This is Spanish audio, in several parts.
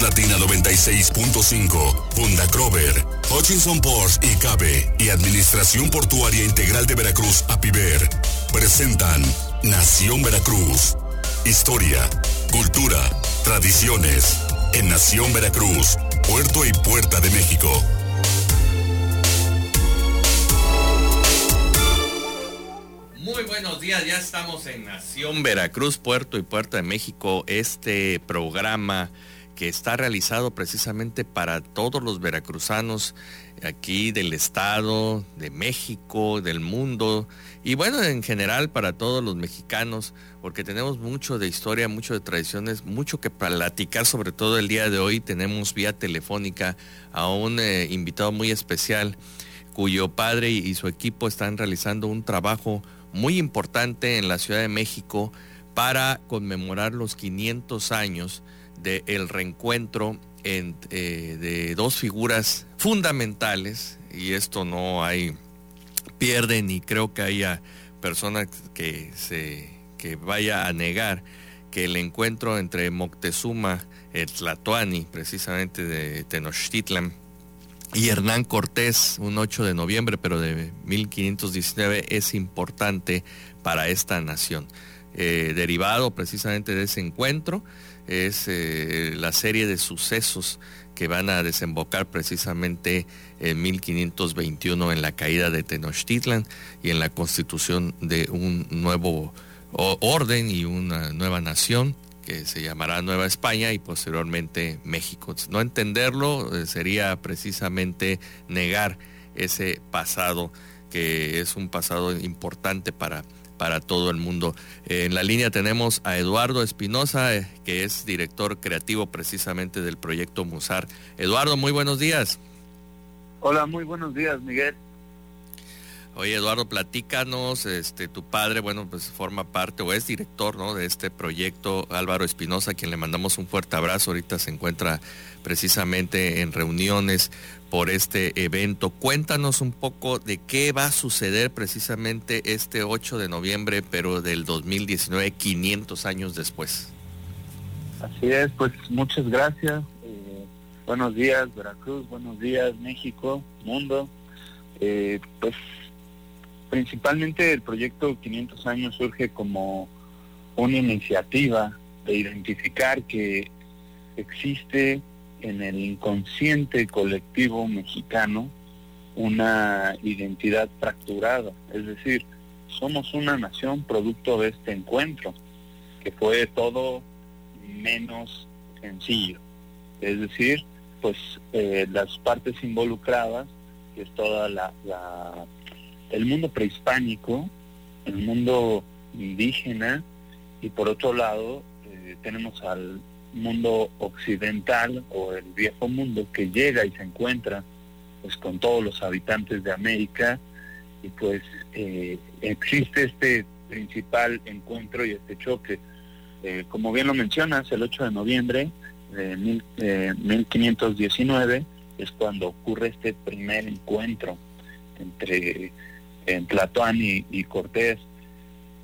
Latina 96.5, Funda Crover, Hutchinson Ports y Cabe y Administración Portuaria Integral de Veracruz, APIVER, presentan Nación Veracruz. Historia, cultura, tradiciones. En Nación Veracruz, Puerto y Puerta de México. Muy buenos días, ya estamos en Nación Veracruz, Puerto y Puerta de México. Este programa que está realizado precisamente para todos los veracruzanos aquí del estado, de México, del mundo y bueno, en general para todos los mexicanos, porque tenemos mucho de historia, mucho de tradiciones, mucho que platicar, sobre todo el día de hoy tenemos vía telefónica a un eh, invitado muy especial cuyo padre y su equipo están realizando un trabajo muy importante en la Ciudad de México para conmemorar los 500 años del reencuentro eh, de dos figuras fundamentales, y esto no hay pierde ni creo que haya persona que se que vaya a negar que el encuentro entre Moctezuma, el Tlatoani, precisamente de Tenochtitlan, y Hernán Cortés, un 8 de noviembre, pero de 1519, es importante para esta nación. Eh, derivado precisamente de ese encuentro es eh, la serie de sucesos que van a desembocar precisamente en 1521 en la caída de Tenochtitlan y en la constitución de un nuevo orden y una nueva nación que se llamará Nueva España y posteriormente México. No entenderlo eh, sería precisamente negar ese pasado que es un pasado importante para para todo el mundo. en la línea tenemos a Eduardo Espinosa, eh, que es director creativo precisamente del proyecto Musar. Eduardo, muy buenos días. Hola, muy buenos días, Miguel. Oye, Eduardo, platícanos, este, tu padre, bueno, pues forma parte o es director, ¿no? De este proyecto, Álvaro Espinosa, a quien le mandamos un fuerte abrazo. Ahorita se encuentra precisamente en reuniones por este evento. Cuéntanos un poco de qué va a suceder precisamente este 8 de noviembre, pero del 2019, 500 años después. Así es, pues muchas gracias. Eh, buenos días, Veracruz, buenos días, México, mundo. Eh, pues Principalmente el proyecto 500 años surge como una iniciativa de identificar que existe en el inconsciente colectivo mexicano una identidad fracturada, es decir, somos una nación producto de este encuentro, que fue todo menos sencillo. Es decir, pues eh, las partes involucradas, que es toda la el mundo prehispánico, el mundo indígena y por otro lado eh, tenemos al mundo occidental o el viejo mundo que llega y se encuentra pues con todos los habitantes de América y pues eh, existe este principal encuentro y este choque. Eh, como bien lo mencionas, el 8 de noviembre de 1519 es cuando ocurre este primer encuentro entre en Platón y, Cortés,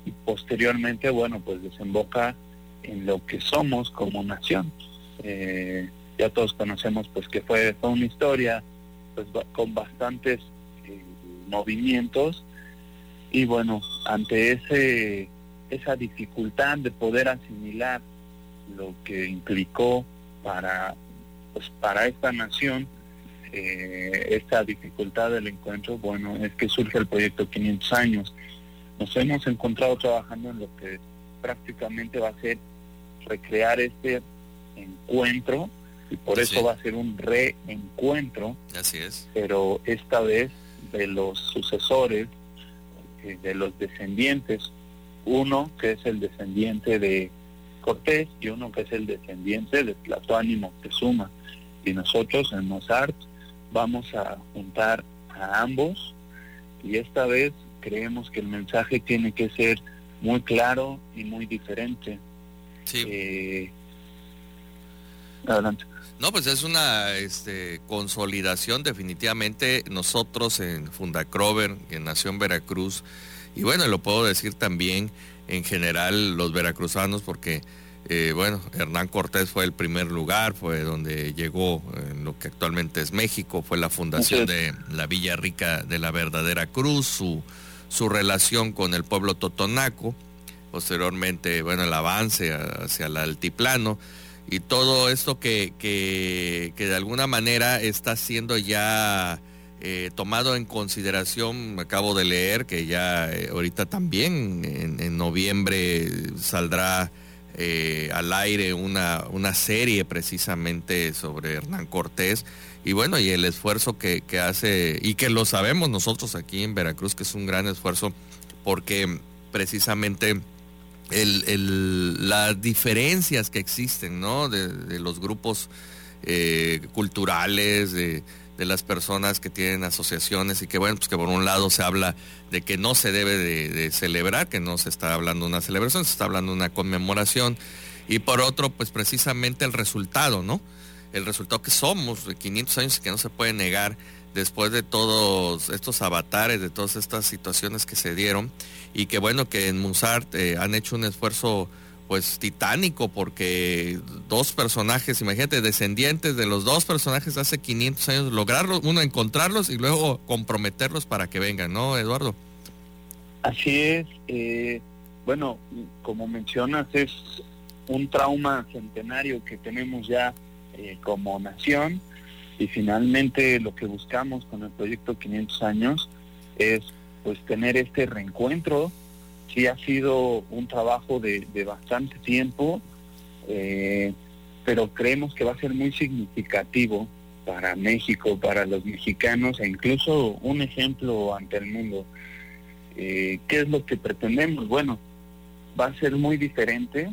y posteriormente, bueno, pues desemboca en lo que somos como nación. Eh, ya todos conocemos pues que fue, fue una historia pues con bastantes eh, movimientos y bueno, ante ese esa dificultad de poder asimilar lo que implicó para pues para esta nación eh, esta dificultad del encuentro, bueno, es que surge el proyecto 500 años. Nos hemos encontrado trabajando en lo que prácticamente va a ser recrear este encuentro y por eso va a ser un reencuentro. Así es. Pero esta vez de los sucesores, eh, de los descendientes, uno que es el descendiente de Cortés y uno que es el descendiente de Platón y Moctezuma. Y nosotros en Mozart vamos a juntar a ambos y esta vez creemos que el mensaje tiene que ser muy claro y muy diferente. Sí. Eh, adelante. No, pues es una este, consolidación definitivamente nosotros en Fundacrover, en Nación Veracruz, y bueno, lo puedo decir también en general los veracruzanos porque Eh, bueno, Hernán Cortés fue el primer lugar, fue donde llegó en lo que actualmente es México, fue la fundación de la Villa Rica de la Verdadera Cruz, su, su relación con el pueblo totonaco, posteriormente, bueno, el avance hacia el altiplano y todo esto que, que, de alguna manera está siendo ya eh, tomado en consideración, acabo de leer que ya eh, ahorita también en, noviembre saldrá eh, al aire una, una serie precisamente sobre Hernán Cortés y bueno, y el esfuerzo que, que hace, y que lo sabemos nosotros aquí en Veracruz, que es un gran esfuerzo, porque precisamente las diferencias que existen, ¿no? De, los grupos eh, culturales, de, las personas que tienen asociaciones y que bueno, pues que por un lado se habla de que no se debe de, celebrar, que no se está hablando de una celebración, se está hablando de una conmemoración y por otro, pues precisamente el resultado, ¿no? El resultado que somos de 500 años que no se puede negar después de todos estos avatares, de todas estas situaciones que se dieron y que bueno que en Musart eh, han hecho un esfuerzo pues titánico porque dos personajes, imagínate, descendientes de los dos personajes hace 500 años, lograrlos, uno encontrarlos y luego comprometerlos para que vengan, ¿no, Eduardo? Así es, eh, bueno, como mencionas, es un trauma centenario que tenemos ya eh, como nación y finalmente lo que buscamos con el proyecto 500 años es pues tener este reencuentro. Sí ha sido un trabajo de, bastante tiempo, eh, pero creemos que va a ser muy significativo para México, para los mexicanos e incluso un ejemplo ante el mundo. Eh, ¿Qué es lo que pretendemos? Bueno, va a ser muy diferente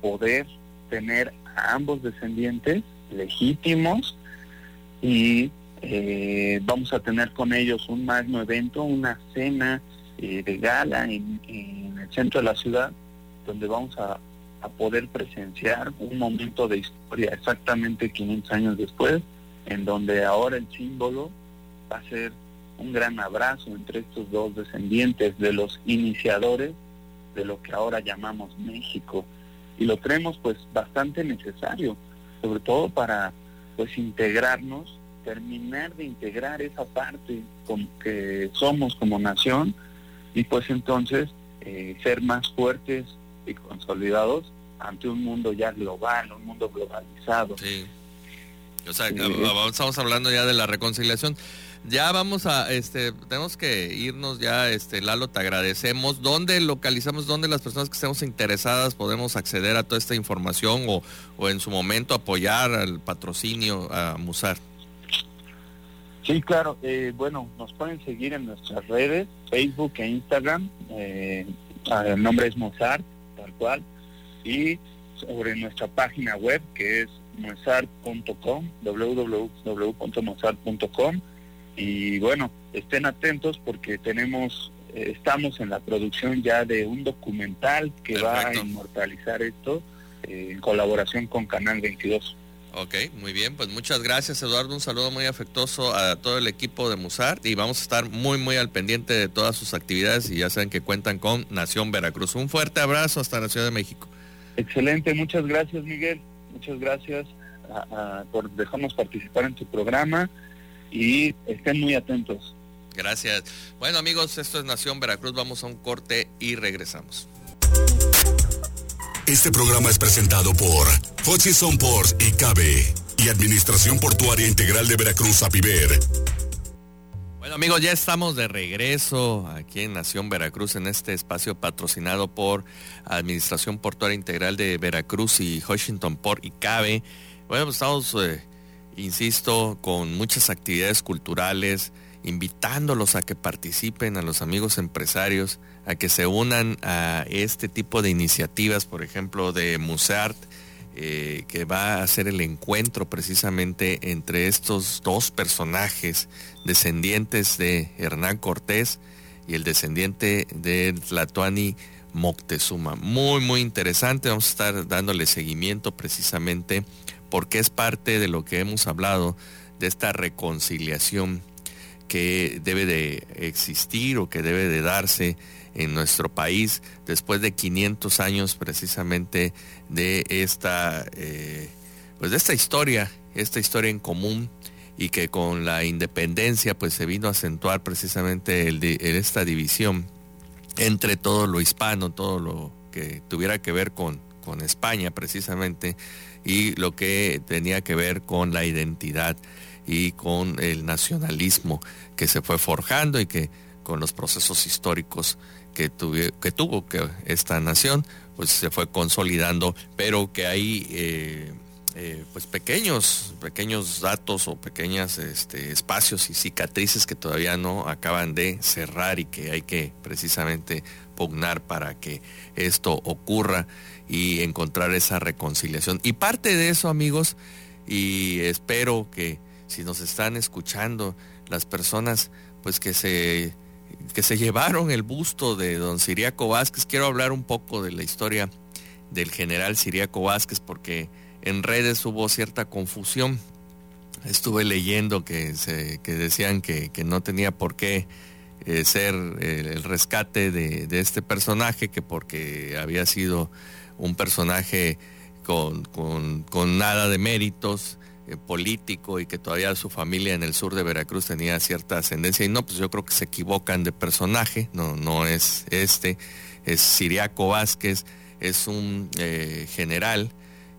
poder tener a ambos descendientes legítimos y eh, vamos a tener con ellos un magno evento, una cena eh, de gala en, el centro de la ciudad, donde vamos a, poder presenciar un momento de historia exactamente 500 años después, en donde ahora el símbolo va a ser un gran abrazo entre estos dos descendientes de los iniciadores de lo que ahora llamamos México. Y lo creemos pues bastante necesario, sobre todo para pues integrarnos terminar de integrar esa parte con que somos como nación y pues entonces eh, ser más fuertes y consolidados ante un mundo ya global, un mundo globalizado. Sí. O sea, estamos hablando ya de la reconciliación. Ya vamos a, este, tenemos que irnos ya, este, Lalo, te agradecemos. ¿Dónde localizamos, dónde las personas que estemos interesadas podemos acceder a toda esta información o, o en su momento apoyar al patrocinio a Musar? Sí, claro. Eh, bueno, nos pueden seguir en nuestras redes, Facebook e Instagram. Eh, el nombre es Mozart, tal cual. Y sobre nuestra página web, que es mozart.com, www.mozart.com. Y bueno, estén atentos porque tenemos, eh, estamos en la producción ya de un documental que va a inmortalizar esto en colaboración con Canal 22. Ok, muy bien, pues muchas gracias Eduardo, un saludo muy afectuoso a todo el equipo de Musart y vamos a estar muy muy al pendiente de todas sus actividades y ya saben que cuentan con Nación Veracruz. Un fuerte abrazo hasta la Ciudad de México. Excelente, muchas gracias Miguel, muchas gracias por dejarnos participar en tu programa y estén muy atentos. Gracias. Bueno amigos, esto es Nación Veracruz, vamos a un corte y regresamos. Este programa es presentado por Hutchison Ports y Cabe y Administración Portuaria Integral de Veracruz, APIVER. Bueno amigos, ya estamos de regreso aquí en Nación Veracruz en este espacio patrocinado por Administración Portuaria Integral de Veracruz y Washington Port y Cabe. Bueno, pues estamos, eh, insisto, con muchas actividades culturales, invitándolos a que participen, a los amigos empresarios, a que se unan a este tipo de iniciativas, por ejemplo, de Musart, eh, que va a ser el encuentro precisamente entre estos dos personajes descendientes de Hernán Cortés y el descendiente de Tlatuani Moctezuma. Muy, muy interesante. Vamos a estar dándole seguimiento precisamente porque es parte de lo que hemos hablado de esta reconciliación que debe de existir o que debe de darse en nuestro país después de 500 años precisamente de esta, eh, pues de esta historia, esta historia en común y que con la independencia pues se vino a acentuar precisamente el esta división entre todo lo hispano, todo lo que tuviera que ver con, con España precisamente y lo que tenía que ver con la identidad y con el nacionalismo que se fue forjando y que con los procesos históricos que, tuvo que esta nación, pues se fue consolidando, pero que hay eh, eh, pues pequeños, pequeños datos o pequeños este, espacios y cicatrices que todavía no acaban de cerrar y que hay que precisamente pugnar para que esto ocurra y encontrar esa reconciliación. Y parte de eso, amigos, y espero que si nos están escuchando las personas pues que se que se llevaron el busto de don Siriaco Vázquez. Quiero hablar un poco de la historia del general Siriaco Vázquez porque en redes hubo cierta confusión. Estuve leyendo que, se, que decían que, no tenía por qué eh, ser el, rescate de, este personaje, que porque había sido un personaje con, con, nada de méritos, eh, político y que todavía su familia en el sur de Veracruz tenía cierta ascendencia y no, pues yo creo que se equivocan de personaje, no, no es este, es Siriaco Vázquez, es un eh, general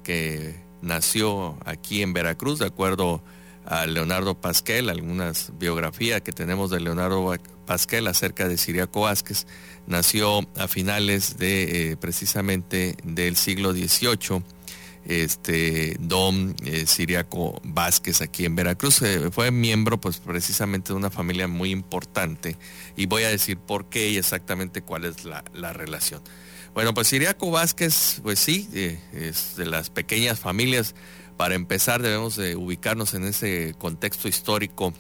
que nació aquí en Veracruz, de acuerdo a Leonardo Pasquel, algunas biografías que tenemos de Leonardo Pasquel acerca de Siriaco Vázquez, nació a finales de eh, precisamente del siglo XVIII este Don eh, Siriaco Vázquez aquí en Veracruz. Eh, fue miembro pues precisamente de una familia muy importante y voy a decir por qué y exactamente cuál es la, relación. Bueno, pues Siriaco Vázquez, pues sí, es de las pequeñas familias. Para empezar debemos de ubicarnos en ese contexto histórico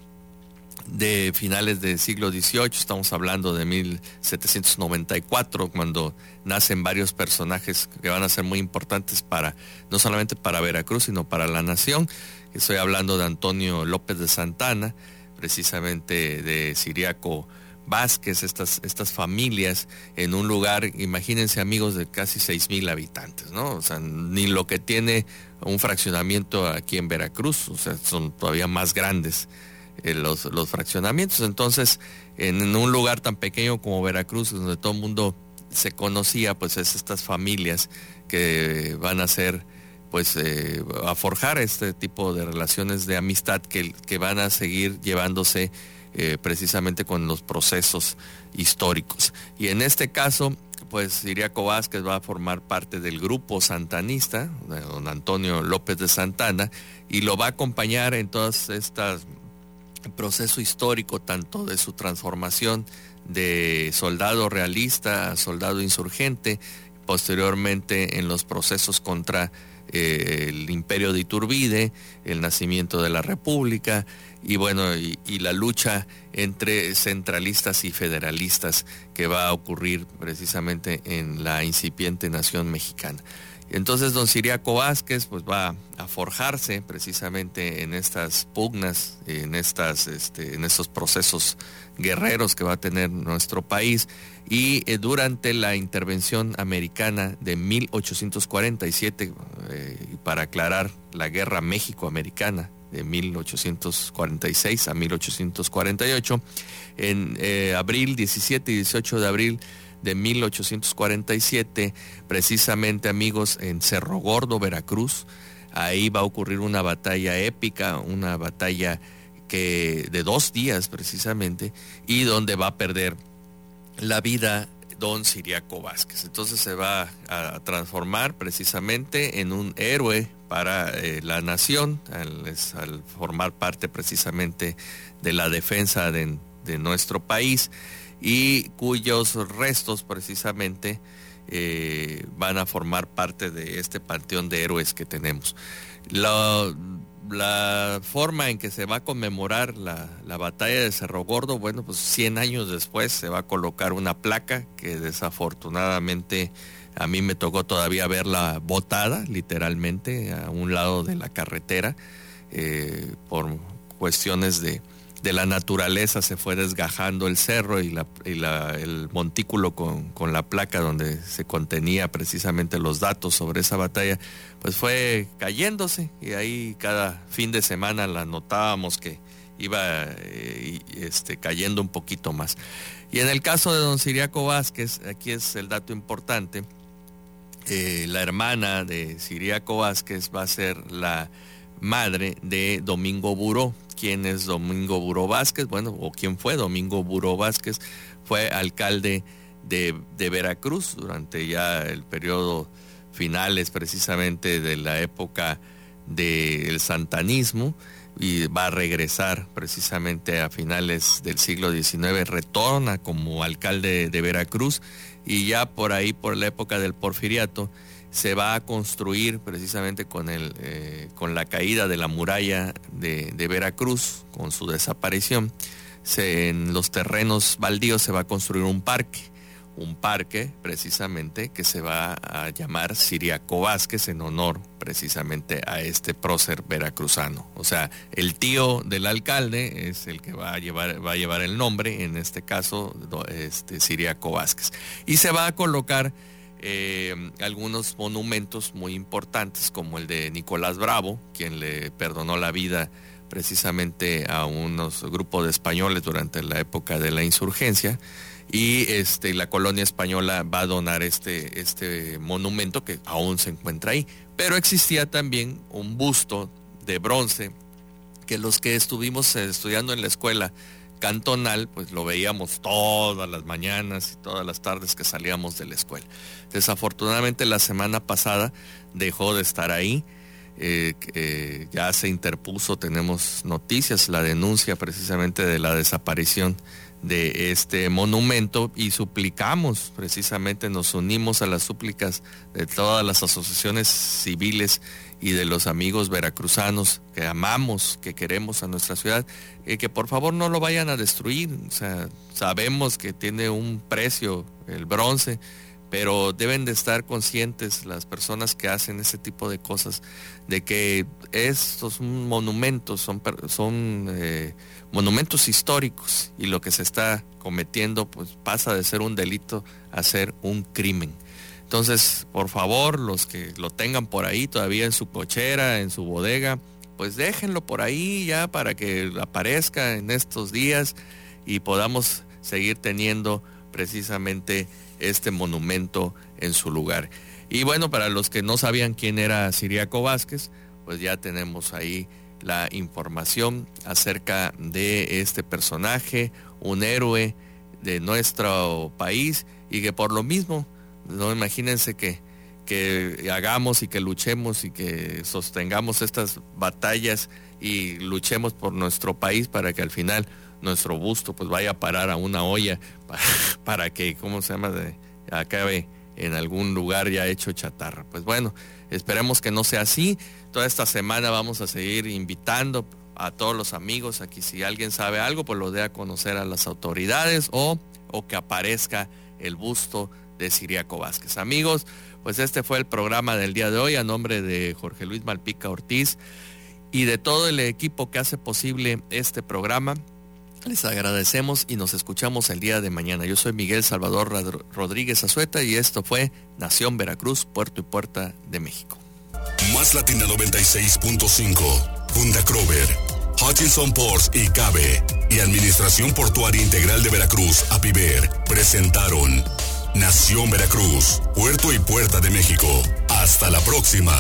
de finales del siglo XVIII, estamos hablando de 1794, cuando nacen varios personajes que van a ser muy importantes para, no solamente para Veracruz, sino para la nación. Estoy hablando de Antonio López de Santana, precisamente de Siriaco Vázquez, estas, estas familias en un lugar, imagínense amigos, de casi seis mil habitantes, ¿no? O sea, ni lo que tiene un fraccionamiento aquí en Veracruz, o sea, son todavía más grandes eh, los, los, fraccionamientos. Entonces, en, un lugar tan pequeño como Veracruz, donde todo el mundo se conocía, pues es estas familias que van a ser, pues, eh, a forjar este tipo de relaciones de amistad que, que van a seguir llevándose eh, precisamente con los procesos históricos. Y en este caso, pues Iriaco Vázquez va a formar parte del grupo santanista, don Antonio López de Santana, y lo va a acompañar en todas estas proceso histórico tanto de su transformación de soldado realista a soldado insurgente, posteriormente en los procesos contra eh, el imperio de Iturbide, el nacimiento de la República y bueno, y, la lucha entre centralistas y federalistas que va a ocurrir precisamente en la incipiente nación mexicana. Entonces don Siriaco Vázquez pues va a forjarse precisamente en estas pugnas, en, estas, este, en estos procesos guerreros que va a tener nuestro país. Y eh, durante la intervención americana de 1847, eh, para aclarar la guerra México-Americana de 1846 a 1848, en eh, abril 17 y 18 de abril de 1847, precisamente amigos, en Cerro Gordo, Veracruz. Ahí va a ocurrir una batalla épica, una batalla que de dos días precisamente, y donde va a perder la vida don Siriaco Vázquez. Entonces se va a transformar precisamente en un héroe para eh, la nación al, formar parte precisamente de la defensa de, de nuestro país y cuyos restos precisamente eh, van a formar parte de este panteón de héroes que tenemos. La, forma en que se va a conmemorar la, batalla de Cerro Gordo, bueno, pues 100 años después se va a colocar una placa que desafortunadamente a mí me tocó todavía verla botada, literalmente, a un lado de la carretera, eh, por cuestiones de, de la naturaleza se fue desgajando el cerro y, el montículo con, con, la placa donde se contenía precisamente los datos sobre esa batalla, pues fue cayéndose y ahí cada fin de semana la notábamos que iba eh, este, cayendo un poquito más. Y en el caso de don Siriaco Vázquez, aquí es el dato importante, eh, la hermana de Siriaco Vázquez va a ser la madre de Domingo Buró. ¿Quién es Domingo Buró Vázquez? Bueno, o quién fue Domingo Buró Vázquez, fue alcalde de, de Veracruz durante ya el periodo finales precisamente de la época del santanismo y va a regresar precisamente a finales del siglo XIX, retorna como alcalde de Veracruz y ya por ahí, por la época del porfiriato, se va a construir precisamente con, el, eh, con la caída de la muralla de, Veracruz, con su desaparición, en los terrenos baldíos se va a construir un parque un parque precisamente que se va a llamar Siriaco Vázquez en honor precisamente a este prócer veracruzano. O sea, el tío del alcalde es el que va a llevar, va a llevar el nombre, en este caso este, Siriaco Vázquez. Y se va a colocar eh, algunos monumentos muy importantes como el de Nicolás Bravo, quien le perdonó la vida precisamente a unos grupos de españoles durante la época de la insurgencia y este, la colonia española va a donar este, este monumento que aún se encuentra ahí. Pero existía también un busto de bronce que los que estuvimos estudiando en la escuela cantonal, pues lo veíamos todas las mañanas y todas las tardes que salíamos de la escuela. Desafortunadamente la semana pasada dejó de estar ahí. Eh, eh, ya se interpuso, tenemos noticias, la denuncia precisamente de la desaparición de este monumento y suplicamos, precisamente nos unimos a las súplicas de todas las asociaciones civiles y de los amigos veracruzanos que amamos, que queremos a nuestra ciudad, y que por favor no lo vayan a destruir. O sea, sabemos que tiene un precio el bronce, pero deben de estar conscientes las personas que hacen ese tipo de cosas de que estos monumentos son, son eh, monumentos históricos y lo que se está cometiendo pues pasa de ser un delito a ser un crimen. Entonces, por favor, los que lo tengan por ahí todavía en su cochera, en su bodega, pues déjenlo por ahí ya para que aparezca en estos días y podamos seguir teniendo precisamente este monumento en su lugar. Y bueno, para los que no sabían quién era Siriaco Vázquez, pues ya tenemos ahí la información acerca de este personaje, un héroe de nuestro país y que por lo mismo, no imagínense que, que hagamos y que luchemos y que sostengamos estas batallas y luchemos por nuestro país para que al final nuestro busto pues vaya a parar a una olla para, que, ¿cómo se llama? Acabe en algún lugar ya hecho chatarra. Pues bueno, esperemos que no sea así. Toda esta semana vamos a seguir invitando a todos los amigos aquí si alguien sabe algo, pues lo dé a conocer a las autoridades o, o que aparezca el busto de Siriaco Vázquez. Amigos, pues este fue el programa del día de hoy a nombre de Jorge Luis Malpica Ortiz y de todo el equipo que hace posible este programa. Les agradecemos y nos escuchamos el día de mañana. Yo soy Miguel Salvador Rodríguez Azueta y esto fue Nación Veracruz, Puerto y Puerta de México. Más Latina 96.5, Funda Crover, Hutchinson Ports y Cabe y Administración Portuaria Integral de Veracruz, APIVER, presentaron Nación Veracruz, Puerto y Puerta de México. Hasta la próxima.